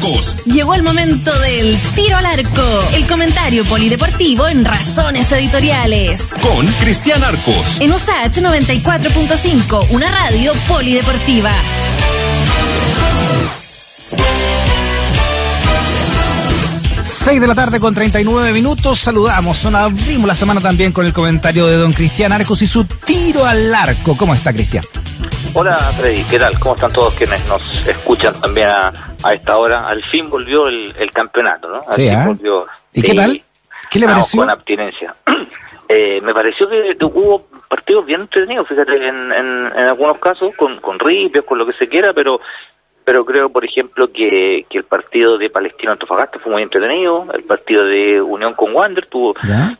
Arcos. Llegó el momento del tiro al arco, el comentario polideportivo en Razones Editoriales. Con Cristian Arcos. En USAH 94.5, una radio polideportiva. 6 de la tarde con 39 minutos. Saludamos, abrimos la semana también con el comentario de don Cristian Arcos y su tiro al arco. ¿Cómo está, Cristian? Hola, Freddy. ¿Qué tal? ¿Cómo están todos quienes nos escuchan también a, esta hora? Al fin volvió el, campeonato, ¿no? sí, ¿ah? ¿Y qué tal? ¿Qué le pareció? Con abstinencia. Eh, me pareció que hubo partidos bien entretenidos, fíjate, en, en, algunos casos, con, con ripios, con lo que se quiera, pero pero creo, por ejemplo, que, que el partido de Palestino Antofagasta fue muy entretenido, el partido de Unión con Wander tuvo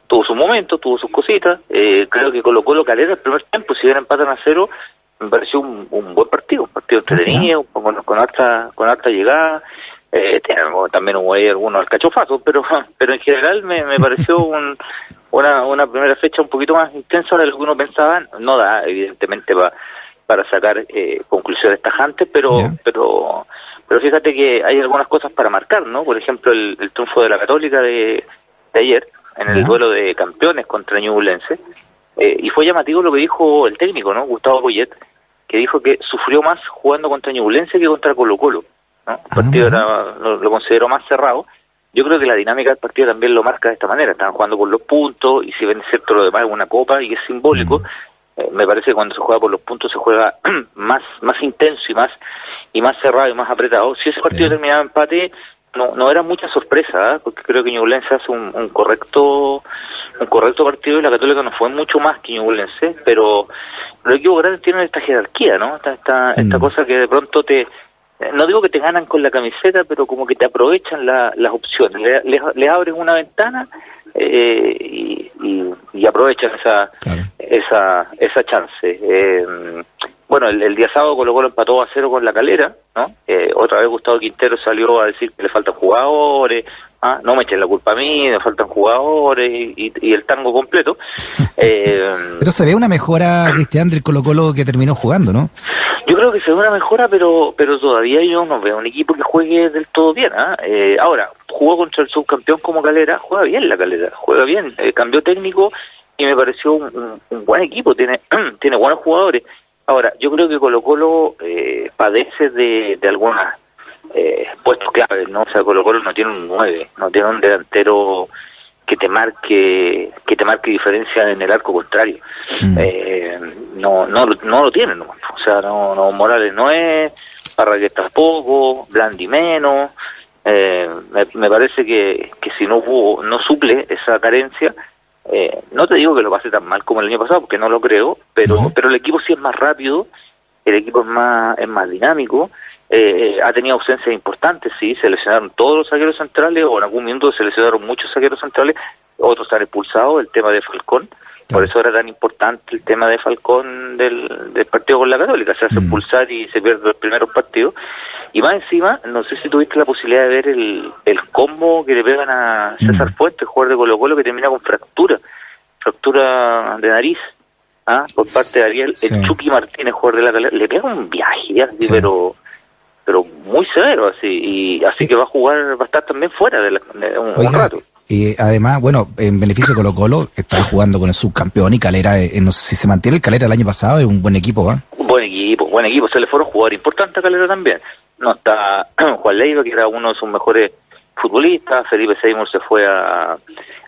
tuvo su momento, tuvo sus cositas, eh, creo que colocó lo calera el primer tiempo, si hubiera empatan a cero, me pareció un, buen partido, un partido entretenido, con, con, alta con alta llegada, eh, también hubo ahí algunos alcachofazos, pero pero en general me, me pareció un, una, una primera fecha un poquito más intensa de lo que uno pensaba, no da evidentemente para para sacar eh, conclusiones tajantes, pero pero pero fíjate que hay algunas cosas para marcar, ¿no? Por ejemplo, el, triunfo de la Católica de, ayer en el duelo de campeones contra Ñublense, eh, y fue llamativo lo que dijo el técnico, ¿no? Gustavo Boyet, que dijo que sufrió más jugando contra Ñublense que contra Colo Colo, ¿no? El partido lo, consideró más cerrado. Yo creo que la dinámica del partido también lo marca de esta manera. Están jugando por los puntos y si ven cierto lo demás es una copa y es simbólico. Eh, me parece que cuando se juega por los puntos se juega más más intenso y más y más cerrado y más apretado. Si ese partido terminaba empate, no no era mucha sorpresa, ¿eh? porque creo que Ñublense hace un, correcto un correcto partido y la Católica no fue mucho más que Ñublense, pero los equipos grandes tienen esta jerarquía, ¿no? Esta esta, esta mm. cosa que de pronto te no digo que te ganan con la camiseta, pero como que te aprovechan las opciones, le, le, abres una ventana eh, y, y, aprovechan esa, esa, esa chance. Eh, bueno, el, día sábado Colo Colo empató a cero con la calera, ¿no? Eh, otra vez Gustavo Quintero salió a decir que le faltan jugadores, ¿ah? no me echen la culpa a mí, me faltan jugadores y, y, el tango completo. Eh, pero se ve una mejora, Cristian, del Colo Colo que terminó jugando, ¿no? Yo creo que se ve una mejora, pero pero todavía yo no veo un equipo que juegue del todo bien. ¿ah? Eh, ahora, jugó contra el subcampeón como Calera, juega bien la Calera, juega bien, cambió técnico y me pareció un, buen equipo, tiene, tiene buenos jugadores. Ahora, yo creo que Colo Colo eh, padece de, de algunas eh, puestos claves, ¿no? O sea, Colo Colo no tiene un 9, no tiene un delantero que te marque que te marque diferencia en el arco contrario. Mm. Eh, no, no, no lo tiene, ¿no? O sea, no, no Morales no es, Parraguet tampoco, Blandi menos. Eh, me, me, parece que, que si no hubo, no suple esa carencia, eh, no te digo que lo pase tan mal como el año pasado, porque no lo creo, pero, pero el equipo sí es más rápido, el equipo es más, es más dinámico, eh, ha tenido ausencias importantes, sí, se lesionaron todos los saqueros centrales, o en algún momento se lesionaron muchos saqueros centrales, otros están expulsados, el tema de Falcón, por eso era tan importante el tema de Falcón del, del partido con la Católica, se hace mm. expulsar y se pierde los primeros partidos, y más encima, no sé si tuviste la posibilidad de ver el, el combo que le pegan a César mm. Fuentes, jugador de Colo Colo, que termina con fractura, fractura de nariz, ¿ah? por parte de Ariel, el Chucky Martínez, jugador de la Calera, le pega un viaje, pero pero muy severo, así, y así que va a jugar, va a estar también fuera de, un, rato. Y además, bueno, en beneficio de Colo Colo, está jugando con el subcampeón y Calera, eh, no sé si se mantiene el Calera el año pasado, es un buen equipo, ¿va? Buen equipo, buen equipo, se le fueron jugadores importantes a Calera también. No está Juan Leiva, que era uno de sus mejores futbolistas, Felipe Seymour se fue a,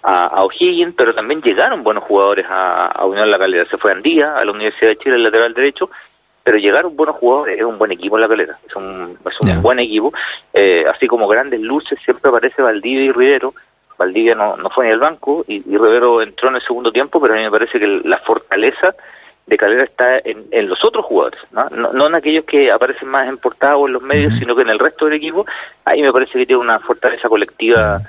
a, O'Higgins, pero también llegaron buenos jugadores a, a Unión La Calera, se fue Andía, a la Universidad de Chile, el lateral derecho, pero llegaron buenos jugadores, es un buen equipo en La Calera, es un, es un buen equipo, eh, así como grandes luces siempre aparece Valdivia y Rivero, Valdivia no, no fue ni al banco y, y Rivero entró en el segundo tiempo, pero a mí me parece que la fortaleza de Calera está en, en los otros jugadores, ¿no? ¿no? en aquellos que aparecen más en portada o en los medios, sino que en el resto del equipo, ahí me parece que tiene una fortaleza colectiva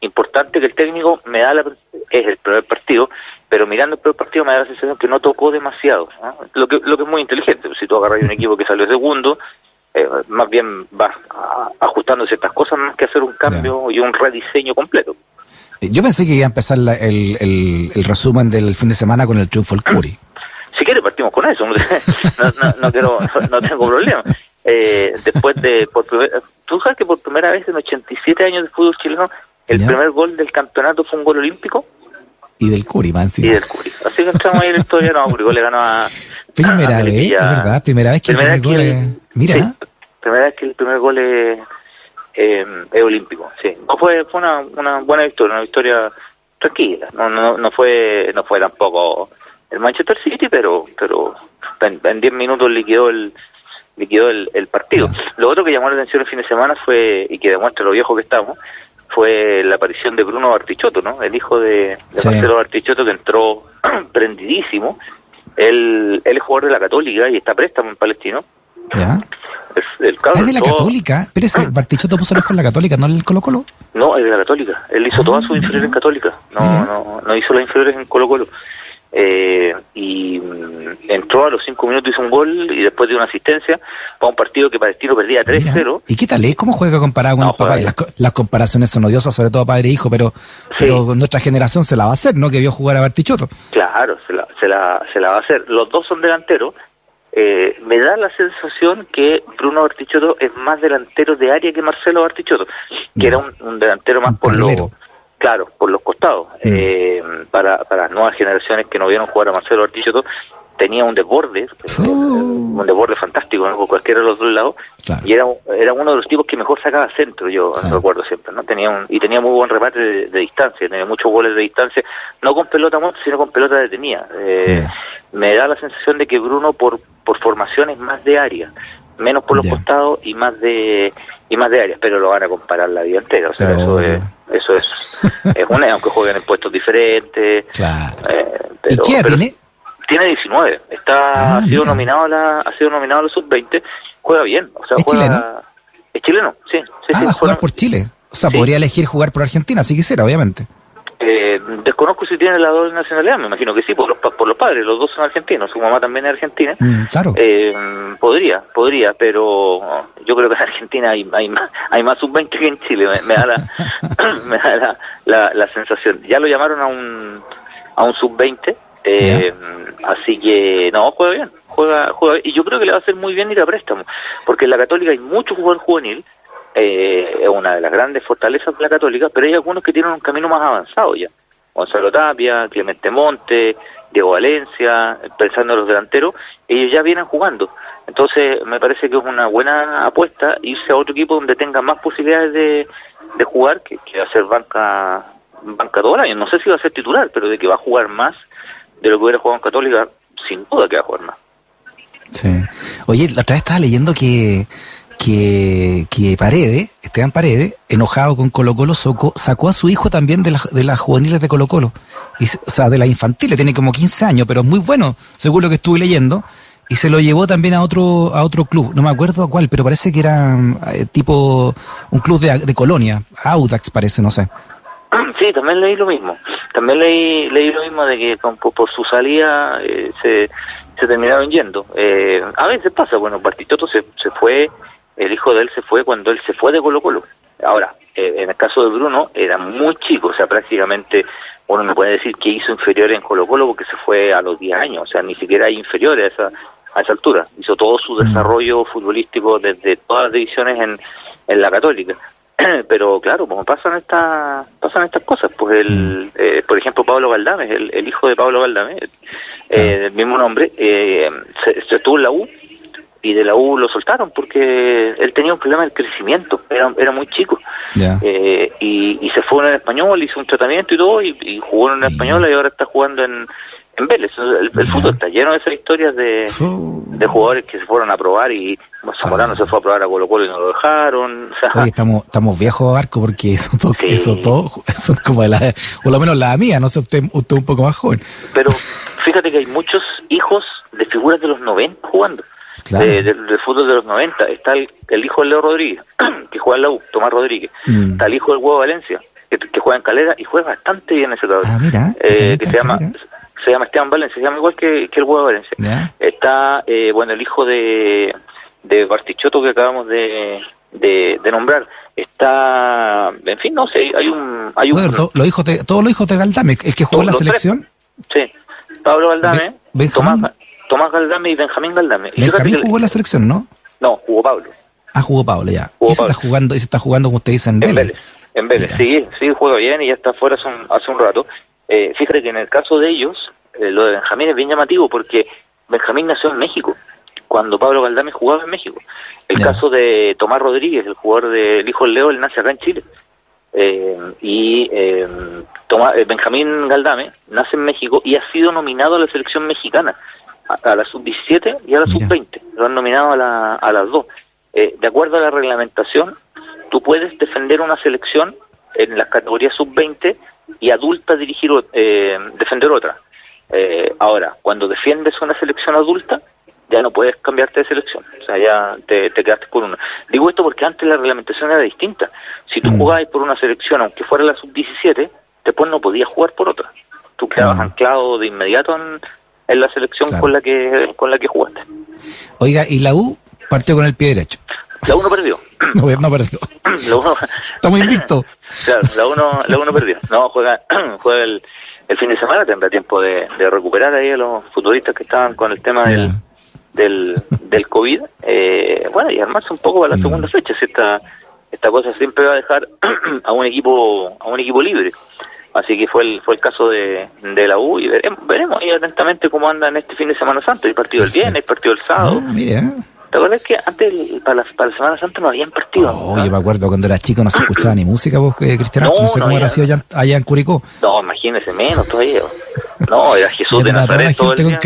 importante que el técnico me da la, es el primer partido, pero mirando el primer partido me da la sensación que no tocó demasiado, lo que lo que es muy inteligente, si tú agarras un equipo que salió segundo, eh, más bien vas ajustando ciertas cosas más que hacer un cambio y un rediseño completo. Yo pensé que iba a empezar el, el, resumen del fin de semana con el triunfo del Curi. Si quiere partimos con eso, no, no, no, quiero, no tengo problema. Eh, después de, por tú sabes que por primera vez en 87 años de fútbol chileno, el primer gol del campeonato fue un gol olímpico. Y del Curi, man, Y del Curi. Así que entramos ahí en la historia, no, Curi le ganó a... Primera vez, es verdad, primera vez que el primer gol es... Mira. primera vez que el primer gol es, eh, es olímpico, sí. No fue, fue una, una buena victoria, una victoria tranquila, no, no, no fue, no fue tampoco el Manchester City, pero, pero en 10 minutos liquidó el, liquidó el, el partido. Lo otro que llamó la atención el fin de semana fue, y que demuestra lo viejo que estamos, fue la aparición de Bruno Bartichotto, ¿no? El hijo de, Marcelo Bartichotto que entró prendidísimo. Él, él es jugador de la Católica y está préstamo en Palestino. ¿Ya? Es, el ¿Es de la Católica? Pero ese Bartichotto puso el hijo en la Católica, ¿no en el Colo Colo? No, es de la Católica. Él hizo todas sus inferiores en Católica. No, no, no hizo las inferiores en Colo Colo. Eh, y mm, entró a los cinco minutos, hizo un gol y después dio una asistencia para un partido que Palestino perdía 3-0. ¿Y qué tal? Eh? ¿Cómo juega comparado con los papás? Las, comparaciones son odiosas, sobre todo padre e hijo, pero, pero nuestra generación se la va a hacer, ¿no? Que vio jugar a Bartichotto. Claro, se la, se la, se la va a hacer. Los dos son delanteros. Eh, me da la sensación que Bruno Bartichotto es más delantero de área que Marcelo Bartichotto, que era un, delantero más por lo Claro, por los costados. Mm. Eh, para, para las nuevas generaciones que no vieron jugar a Marcelo Artillo, tenía un desborde, uh. un desborde fantástico, ¿no? por cualquiera de los dos lados, y era, era uno de los tipos que mejor sacaba centro, yo recuerdo siempre, ¿no? Tenía un, y tenía muy buen remate de, distancia, tenía muchos goles de distancia, no con pelota muerta, sino con pelota detenida. Eh, Me da la sensación de que Bruno, por, por formación, es más de área, menos por los costados y más de y más de áreas, pero lo van a comparar la vida entera, o sea, eso es eso es, es una, aunque jueguen en puestos diferentes. Claro. Eh, ¿Y qué tiene? Tiene 19. Está, ah, ha sido nominado a la, ha sido nominado a los sub-20. Juega bien. O sea, ¿Es juega, chileno? Es chileno, sí. sí ah, va a jugar por Chile. O sea, podría elegir jugar por Argentina si quisiera, obviamente. Eh, desconozco si tiene la doble nacionalidad, me imagino que sí, por los, por los padres, los dos son argentinos, su mamá también es argentina. Mm, claro. Eh, podría, podría, pero yo creo que en Argentina hay, hay más, hay más sub-20 que en Chile, me, da, la, me da la, la, sensación. Ya lo llamaron a un, a un sub-20, eh, así que no, juega bien, juega, juega y yo creo que le va a hacer muy bien ir a préstamo, porque en la Católica hay mucho jugador juvenil eh, es una de las grandes fortalezas de la Católica, pero hay algunos que tienen un camino más avanzado ya. Gonzalo Tapia, Clemente Monte, Diego Valencia, pensando en los delanteros, ellos ya vienen jugando. Entonces, me parece que es una buena apuesta irse a otro equipo donde tenga más posibilidades de, de jugar, que, que ser banca, banca todo el año. No sé si va a ser titular, pero de que va a jugar más de lo que hubiera jugado en Católica, sin duda que va a jugar más. Sí. Oye, la otra vez estaba leyendo que que, que Paredes, Esteban Paredes, enojado con Colo Colo, sacó a su hijo también de, de las juveniles de Colo Colo, y, o sea, de la infantiles, tiene como 15 años, pero es muy bueno, según lo que estuve leyendo, y se lo llevó también a otro a otro club, no me acuerdo a cuál, pero parece que era eh, tipo un club de, de colonia, Audax parece, no sé. Sí, también leí lo mismo. También leí, leí lo mismo de que por, su salida eh, se, se terminaron yendo. Eh, a veces pasa, bueno, Partitoto se, se fue el hijo de él se fue cuando él se fue de Colo Colo. Ahora, eh, en el caso de Bruno, era muy chico, o sea, prácticamente uno no puede decir que hizo inferior en Colo Colo porque se fue a los 10 años, o sea, ni siquiera hay inferiores a esa, a esa altura. Hizo todo su mm. desarrollo futbolístico desde todas las divisiones en, en la Católica. Pero claro, como pasan estas pasan estas cosas, pues el, mm. eh, por ejemplo, Pablo Valdame, el, el hijo de Pablo Valdame, eh, del mismo nombre, eh, se, se estuvo en la U y de la U lo soltaron porque él tenía un problema de crecimiento, era, era muy chico. Eh, y, se fue en el español, hizo un tratamiento y todo, y, jugó en el español y ahora está jugando en, en Vélez. El, fútbol está lleno de esas historias de, de jugadores que se fueron a probar y Zamorano se fue a probar a Colo Colo y no lo dejaron. estamos, estamos viejos, Arco, porque eso todo, eso todo son como la, o lo menos la mía, no sé, usted, usted un poco más joven. Pero fíjate que hay muchos hijos de figuras de los 90 jugando del fútbol de los 90. Está el, hijo de Leo Rodríguez, que juega en la U, Tomás Rodríguez. Mm. Está el hijo del Huevo Valencia, que, juega en Calera y juega bastante bien ese cabrón. Ah, eh, que se llama, se llama Esteban Valencia, se llama igual que, el Huevo Valencia. Está, eh, bueno, el hijo de, de Bartichotto que acabamos de, de, nombrar. Está, en fin, no sé, hay un... Hay un los hijos de, todos los hijos de Galdame, el que jugó en la selección. Sí, Pablo Galdame, Tomás, Tomás Galdame y Benjamín Galdame. Benjamín jugó en la selección, ¿no? No, jugó Pablo. Ah, jugó Pablo, ya. Jugó y se está jugando, y se está jugando, como usted dice, en En Vélez. Vélez. En Vélez, Mira. sí, sí, juega bien y ya está fuera hace un, hace un rato. Eh, fíjate que en el caso de ellos, eh, lo de Benjamín es bien llamativo porque Benjamín nació en México, cuando Pablo Galdame jugaba en México. El caso de Tomás Rodríguez, el jugador del Hijo del Leo, él nace acá en Chile. Eh, y eh, Tomás- eh, Benjamín Galdame nace en México y ha sido nominado a la selección mexicana, a, a la sub-17 y a la Mira. sub-20. Lo han nominado a, la- a las dos. Eh, de acuerdo a la reglamentación, tú puedes defender una selección en las categorías sub-20 y adulta dirigir eh, defender otra. Eh, ahora, cuando defiendes una selección adulta, ya no puedes cambiarte de selección. O sea, ya te, te quedaste con una. Digo esto porque antes la reglamentación era distinta. Si tú Mm. jugabas por una selección, aunque fuera la sub-17, después no podías jugar por otra. Tú quedabas Mm. anclado de inmediato en, en la selección Claro. con la que con la que jugaste. Oiga, y la U partió con el pie derecho. La uno perdió. No, no perdió. La uno, Estamos invictos. Claro, la uno, la uno perdió. No, juega, juega el, el fin de semana, tendrá tiempo de, de recuperar ahí a los futbolistas que estaban con el tema del, del, del COVID. Eh, bueno, y armarse un poco para la Mm. segunda fecha. Si esta, esta cosa siempre va a dejar a un equipo a un equipo libre. Así que fue el, fue el caso de, de la U y veremos, veremos ahí atentamente cómo andan este fin de Semana Santa. Hay partido el viernes, hay partido el sábado. Ah, mire, ¿eh? ¿Te acuerdas que antes, el- para, la, para la Semana Santa no habían partido? Oh, yo me acuerdo cuando era chico no se escuchaba ni música, vos, eh, Cristian. No, No, sé no cómo había. sido allá, allá en Curicó. No, imagínese menos todavía. No, era Jesús de toda la Nazaret todo el gente con día.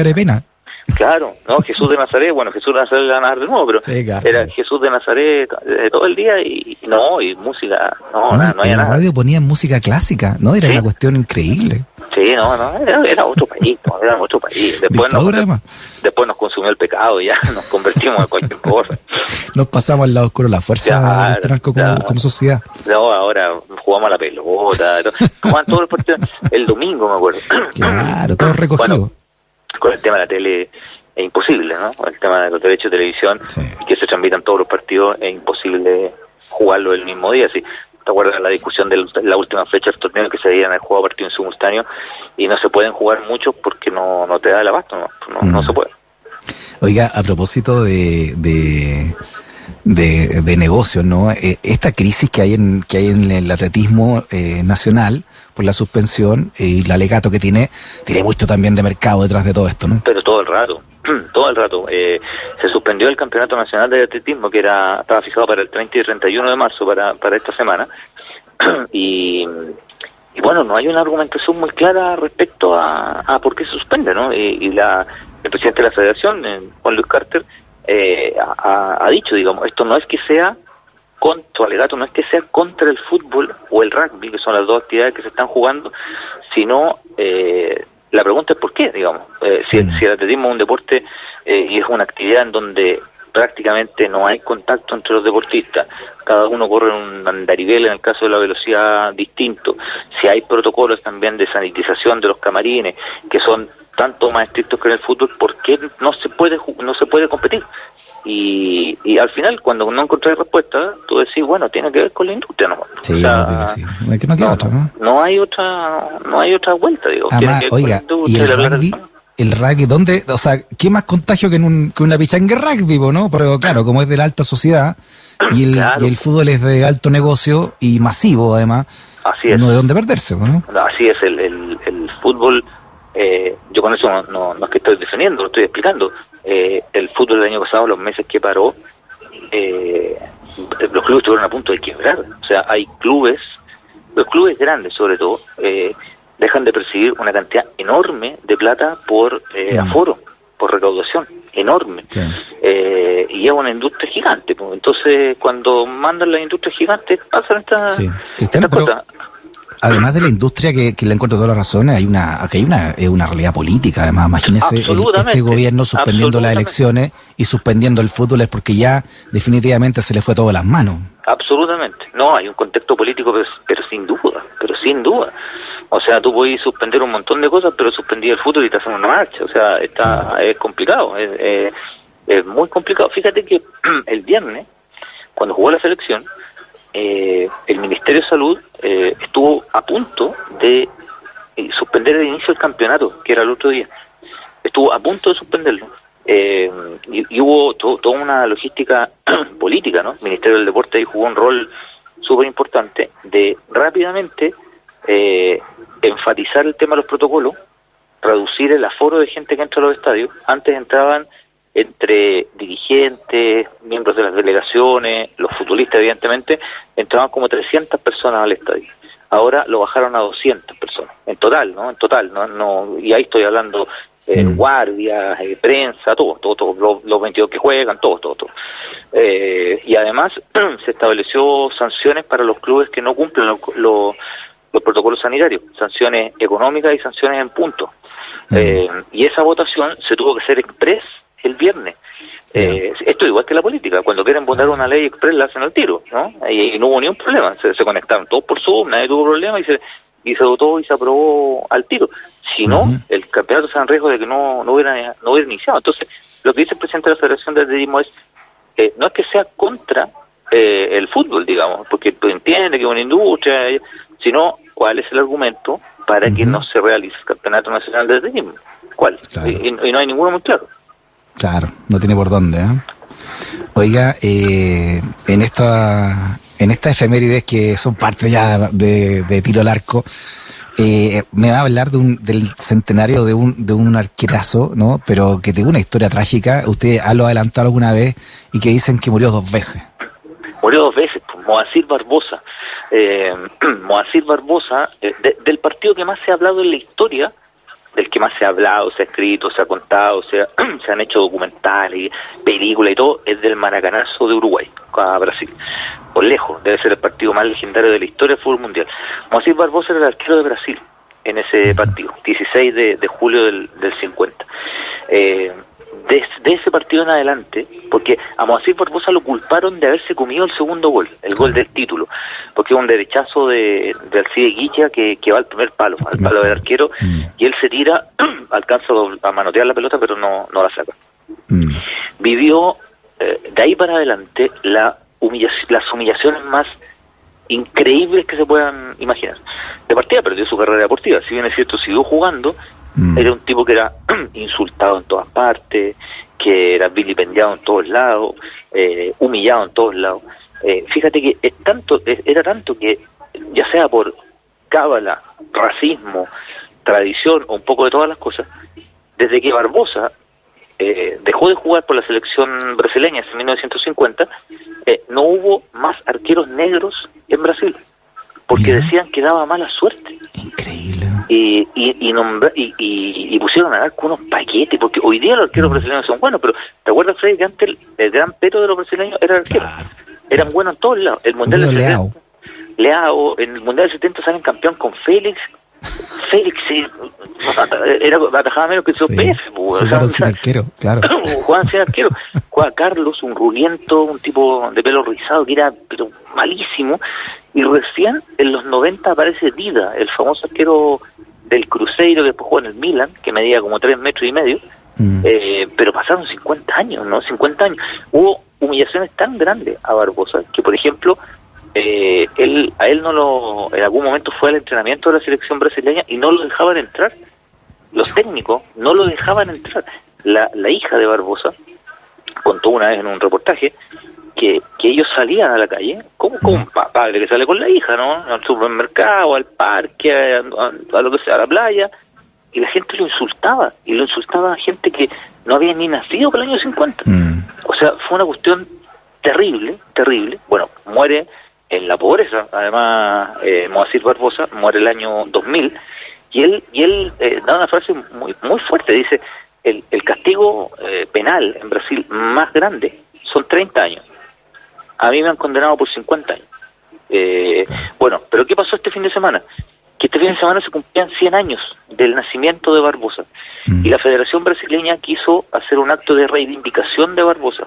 Claro, no, Jesús de Nazaret, bueno, Jesús de Nazaret le van a dar de nuevo, pero Sí, claro. era Jesús de Nazaret eh, todo el día y y no, y música, no, No, nada, no en había la nada. radio ponían música clásica, ¿no? Era Sí. una cuestión increíble. Sí, no, no, era, era otro país, no, era otro país. Después nos, Dictadura, además. después nos consumió el pecado y ya nos convertimos en cualquier cosa. Nos pasamos al lado oscuro la fuerza Claro, como, claro. como sociedad. No, ahora jugamos a la pelota, todo. jugaban todos los partidos el domingo, me acuerdo. Claro, todo recogido. Bueno, con el tema de la tele es imposible, ¿no? El tema de los derechos de televisión Sí. y que se transmitan todos los partidos es imposible jugarlo el mismo día. ¿sí? ¿Te acuerdas la discusión de la última fecha del torneo que se habían jugado partidos en simultáneo y no se pueden jugar muchos porque no, no te da el abasto, no, no, no Mm. se puede. Oiga, a propósito de, de, de, de negocios, ¿no? Eh, esta crisis que hay en, que hay en el atletismo eh, nacional por la suspensión y el alegato que tiene, tiene mucho también de mercado detrás de todo esto, ¿no? Pero todo el rato, todo el rato. Eh, se suspendió el Campeonato Nacional de Atletismo que era estaba fijado para el 30 y 31 de marzo para, para esta semana. y, y bueno, no hay una argumentación muy clara respecto a, a por qué se suspende, ¿no? Y, la, el presidente de la federación, eh, Juan Luis Carter, eh, ha dicho, digamos, esto no es que sea con su alegato no es que sea contra el fútbol o el rugby, que son las dos actividades que se están jugando, sino eh, la pregunta es por qué, digamos. Eh, si, Mm. si el atletismo es un deporte eh, y es una actividad en donde prácticamente no hay contacto entre los deportistas, cada uno corre un andarivel en el caso de la velocidad distinto, si hay protocolos también de sanitización de los camarines que son tanto más estrictos que en el fútbol, ¿por qué no se puede no se puede competir? Y, y al final, cuando no encontré respuesta, tú decís, bueno, tiene que ver con la industria, ¿no? Sí, O sea, obvio que sí. No hay que- no queda otra, ¿no? no hay otra, no hay otra vuelta, digo. Además, que oiga, y el rugby, el rugby, ¿dónde? O sea, ¿qué más contagio que en un, que una pichanga rugby, no? Pero claro, como es de la alta sociedad y el, Claro. y el fútbol es de alto negocio y masivo, además, Así es. no de dónde perderse. No, Así es, el, el, el fútbol, eh, yo con eso no, no, no es que estoy defendiendo, lo estoy explicando. Eh, el fútbol del año pasado, los meses que paró, eh, los clubes estuvieron a punto de quebrar. O sea, hay clubes, los clubes grandes sobre todo, eh, dejan de percibir una cantidad enorme de plata por eh, aforo, por recaudación, enorme. Sí. Eh, y es una industria gigante. pues. Entonces, cuando mandan las industrias gigantes, pasan estas Sí. pero- cosas. Además de la industria que, que le encuentro todas las razones, hay una, aquí hay una, una realidad política, además, imagínese el- este gobierno suspendiendo las elecciones y suspendiendo el fútbol es porque ya definitivamente se le fue todo las manos. Absolutamente. No, hay un contexto político, pero, pero sin duda, pero sin duda. O sea, tú puedes suspender un montón de cosas, pero suspendí el fútbol y te hacen una marcha. O sea, está, es complicado, es, es- es muy complicado. Fíjate que el viernes, cuando jugó la selección, eh, el Ministerio de Salud eh, estuvo a punto de eh, suspender el inicio del campeonato, que era el otro día. Estuvo a punto de suspenderlo. Eh, y, hubo toda una logística política, ¿no? El Ministerio del Deporte ahí jugó un rol súper importante de rápidamente eh, enfatizar el tema de los protocolos, reducir el aforo de gente que entra a los estadios. Antes entraban entre dirigentes, miembros de las delegaciones, los futbolistas evidentemente, entraban como 300 personas al estadio. Ahora lo bajaron a 200 personas, en total, ¿no? En total, ¿no? no y ahí estoy hablando eh, mm. guardias, eh, prensa, todo, todo, todo los, 22 que juegan, todo, todo, todo. Eh, y además se estableció sanciones para los clubes que no cumplen los protocolos sanitarios, sanciones económicas y sanciones en punto. Mm. y esa votación se tuvo que hacer express el viernes. Eh, esto es igual que la política, cuando quieren votar una ley express la hacen al tiro, ¿no? Y, no hubo ni un problema, se, conectaron todos por Zoom, nadie tuvo problema y se, y se votó y se aprobó al tiro. Si no, el campeonato está en riesgo de que no, no, hubiera, no hubiera iniciado. Entonces, lo que dice el presidente de la Federación de Atletismo es, eh, no es que sea contra eh, el fútbol, digamos, porque entiende que es una industria, sino cuál es el argumento para que no se realice el Campeonato Nacional de Atletismo. ¿Cuál? Y, y, no hay ninguno muy claro. Claro, no tiene por dónde. ¿eh? Oiga, eh, en esta en estas efemérides que son parte ya de, tiro al arco, eh, me va a hablar de un, del centenario de un, de un arquerazo, ¿no? Pero que tiene una historia trágica. Usted ha lo adelantado alguna vez y que dicen que murió dos veces. Murió dos veces, pues, Moacir Barbosa. Eh, Moacir Barbosa, eh, del partido que más se ha hablado en la historia, del que más se ha hablado, se ha escrito, se ha contado, se, se han hecho documentales, películas y todo, es del Maracanazo de Uruguay, a Brasil. Por lejos, debe ser el partido más legendario de la historia del fútbol mundial. Moacir Barbosa era el arquero de Brasil en ese partido, 16 de, de julio del, del 50. Eh, de, ese partido en adelante, porque a Moacir Barbosa lo culparon de haberse comido el segundo gol, el gol del título, porque es un derechazo de, de Alcide Guilla que, que va al primer palo, al palo del arquero, mm. y él se tira, alcanza a manotear la pelota, pero no, no la saca. Mm. Vivió eh, de ahí para adelante la las humillaciones más increíbles que se puedan imaginar. De partida perdió su carrera deportiva, si bien es cierto, siguió jugando Mm. Era un tipo que era insultado en todas partes, que era vilipendiado en todos lados, eh, humillado en todos lados. Eh, fíjate que es tanto, era tanto que, ya sea por cábala, racismo, tradición o un poco de todas las cosas, desde que Barbosa eh, dejó de jugar por la selección brasileña en 1950, no hubo más arqueros negros en Brasil porque decían que daba mala suerte. Increíble. Y, y, y, y, pusieron a dar con unos paquetes, porque hoy día los arqueros mm. brasileños son buenos, pero ¿te acuerdas, Freddy, que antes el, gran peto de los brasileños era el arquero? Eran buenos en todos lados. El Mundial 70, Leao. en el Mundial del 70 salen campeón con Félix. Félix era atajaba menos que su sí. pez. Jugaron sin arquero, claro. Jugaban sin arquero. Juega Carlos, un ruliento, un tipo de pelo rizado que era pero malísimo y recién en los 90 aparece Dida, el famoso arquero del Cruzeiro que después jugó en el Milan, que medía como 3 metros y medio, mm. eh, pero pasaron 50 años, ¿no? 50 años. Hubo humillaciones tan grandes a Barbosa que, por ejemplo, eh, él, a él no lo, en algún momento fue al entrenamiento de la selección brasileña y no lo dejaban entrar. Los técnicos no lo dejaban entrar. La, la hija de Barbosa contó una vez en un reportaje que, que ellos salían a la calle, como, como un padre que sale con la hija, ¿no? Al supermercado, al parque, a, lo que sea, a la playa, y la gente lo insultaba, y lo insultaba a gente que no había ni nacido por el año 50. Mm. O sea, fue una cuestión terrible, terrible. Bueno, muere en la pobreza, además, eh, Moacir Barbosa muere el año 2000, y él, y él eh, da una frase muy, muy fuerte, dice, el, el castigo eh, penal en Brasil más grande son 30 años a mí me han condenado por 50 años. Eh, bueno, pero ¿qué pasó este fin de semana? Que este fin de semana se cumplían 100 años del nacimiento de Barbosa. Mm. Y la Federación Brasileña quiso hacer un acto de reivindicación de Barbosa.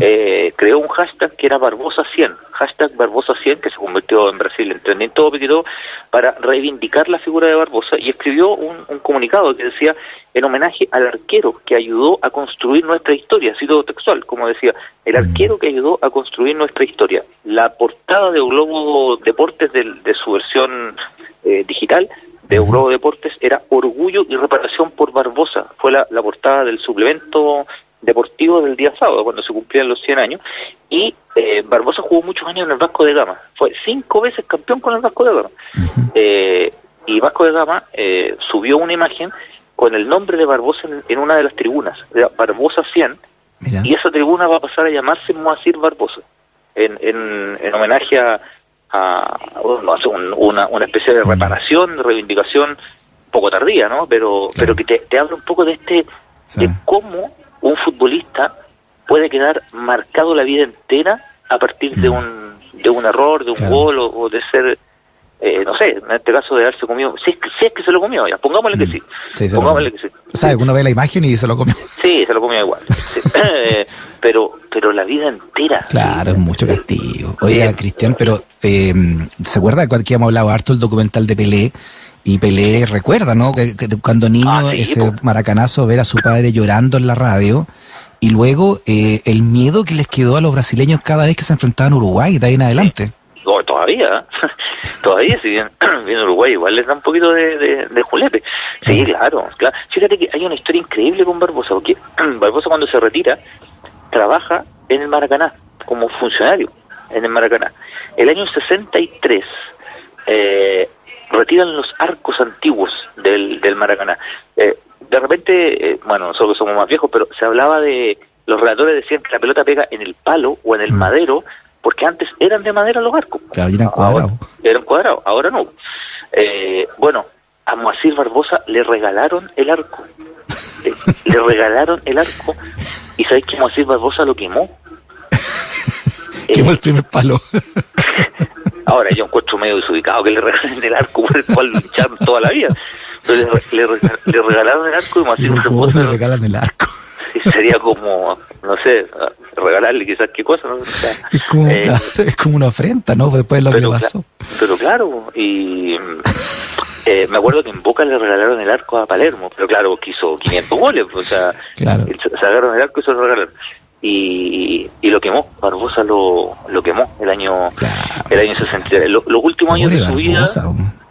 Eh, creó un hashtag que era Barbosa 100, hashtag Barbosa 100, que se convirtió en Brasil en trending topic y todo, para reivindicar la figura de Barbosa. Y escribió un, un comunicado que decía, en homenaje al arquero que ayudó a construir nuestra historia, así todo textual, como decía, el mm. arquero que ayudó a construir nuestra historia. La portada de Globo Deportes de, de su versión eh, digital de Globo Deportes era Orgullo y Reparación por Barbosa. Fue la, portada del suplemento deportivo del día sábado, cuando se cumplían los 100 años, y eh, Barbosa jugó muchos años en el Vasco de Gama, fue cinco veces campeón con el Vasco de Gama, eh, y Vasco de Gama eh, subió una imagen con el nombre de Barbosa en, una de las tribunas, Barbosa 100, y esa tribuna va a pasar a llamarse Moacir Barbosa, en, en, homenaje a, a, una, una especie de reparación, de reivindicación poco tardía, ¿no? Pero, pero que te, te habla un poco de este, de cómo un futbolista puede quedar marcado la vida entera a partir de un, de un error, de un gol o, de ser, eh, no sé, en este caso de haberse comido, si es que, si es que se lo comió, ya, pongámosle que mm. sí. pongámosle que sí. O sea, uno ve la imagen y se lo comió. Sí, se lo comió igual. Pero, pero la vida entera. Claro, es mucho castigo. Oiga, Cristian, pero eh, ¿se acuerda que hemos hablado harto el documental de Pelé? Y Pelé recuerda, ¿no? Que, cuando niño ah, ese maracanazo ver a su padre llorando en la radio y luego eh, el miedo que les quedó a los brasileños cada vez que se enfrentaban a Uruguay, de ahí en adelante. Todavía, todavía si bien, Uruguay igual les da un poquito de, de, julepe. Sí, claro, claro. Fíjate que hay una historia increíble con Barbosa, porque Barbosa cuando se retira trabaja en el Maracaná como funcionario en el Maracaná. El año 63 eh, retiran los arcos antiguos del, del Maracaná. Eh, de repente, eh, bueno, nosotros somos más viejos, pero se hablaba de, los relatores decían que la pelota pega en el palo o en el mm. madero, porque antes eran de madera los arcos. Claro, eran cuadrados. eran cuadrados, ahora no. Eh, bueno, a Moacir Barbosa le regalaron el arco. le, regalaron el arco y ¿sabes que Moacir Barbosa lo quemó? quemó el primer palo. Ahora yo encuentro medio desubicado que le regalen el arco por el cual lucharon toda la vida. Pero le, le, regalaron el arco y más ¿Cómo le regalan el arco? Sería como, no sé, regalarle quizás qué cosa, ¿no? es, como, eh, es como una ofrenda, ¿no? Después de lo que pasó. Pero claro, y eh, me acuerdo que en Boca le regalaron el arco a Palermo, pero claro, quiso 500 goles, o sea, claro. se agarraron el arco y se lo regalaron y, y lo quemó, Barbosa lo, lo quemó el año el año 63. los últimos años de su vida...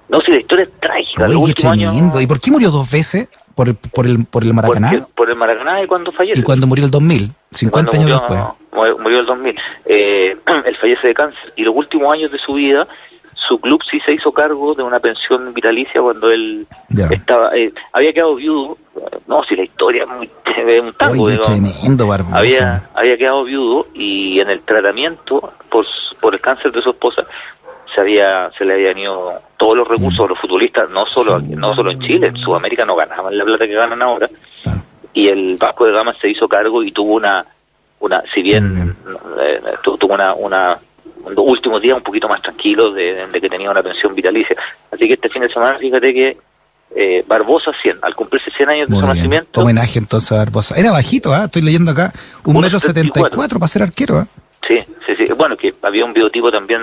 No, si la historia es trágica. ¿Y por qué murió dos veces? ¿Por el, por el, por el Maracaná? por el Maracaná y cuando fallece. ¿Y cuando murió el 2000? 50 años después. Murió el 2000. Eh, él fallece de cáncer y los últimos años de su vida su club sí se hizo cargo de una pensión vitalicia cuando él estaba eh, había quedado viudo no si la historia es muy un tango Oye, tremendo, había había quedado viudo y en el tratamiento por por el cáncer de su esposa se había se le habían ido todos los recursos a los futbolistas no solo no solo en Chile en Sudamérica no ganaban la plata que ganan ahora y el Vasco de Gama se hizo cargo y tuvo una una si bien eh, tuvo una una los últimos días un poquito más tranquilos de, que tenía una pensión vitalicia. Así que este fin de semana, fíjate que eh, Barbosa 100, al cumplirse 100 años de su nacimiento. Homenaje entonces a Barbosa. Era bajito, ¿ah? estoy leyendo acá, un metro setenta y cuatro para ser arquero. ¿ah? Sí, sí, sí. Bueno, que había un biotipo también,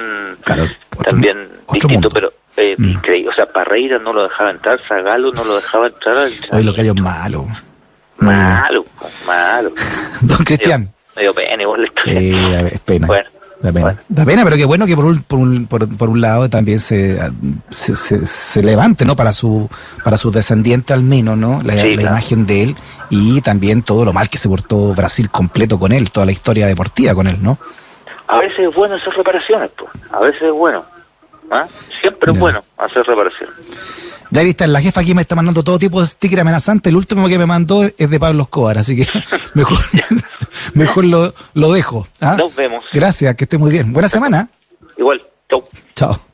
también distinto, pero eh, mm. increíble. O sea, Parreira no lo dejaba entrar, Zagalo no lo dejaba entrar. Hoy lo que hay es malo. Malo, malo. Don Cristian. Medio, pena, igual Sí, es pena. Bueno. Da pena. Da pena, pero qué bueno que por un, por un, por, un lado también se, se, se, levante, ¿no? Para su, para su descendiente al menos, ¿no? La, imagen de él y también todo lo mal que se portó Brasil completo con él, toda la historia deportiva con él, ¿no? A veces es bueno hacer reparaciones, pues. A veces es bueno. ¿ah? Siempre es bueno hacer reparaciones. Está, la jefa aquí me está mandando todo tipo de sticker amenazante. El último que me mandó es de Pablo Escobar, así que mejor, mejor lo, lo dejo. ¿ah? Nos vemos. Gracias, que esté muy bien. Buena semana. Igual, chau. Chao.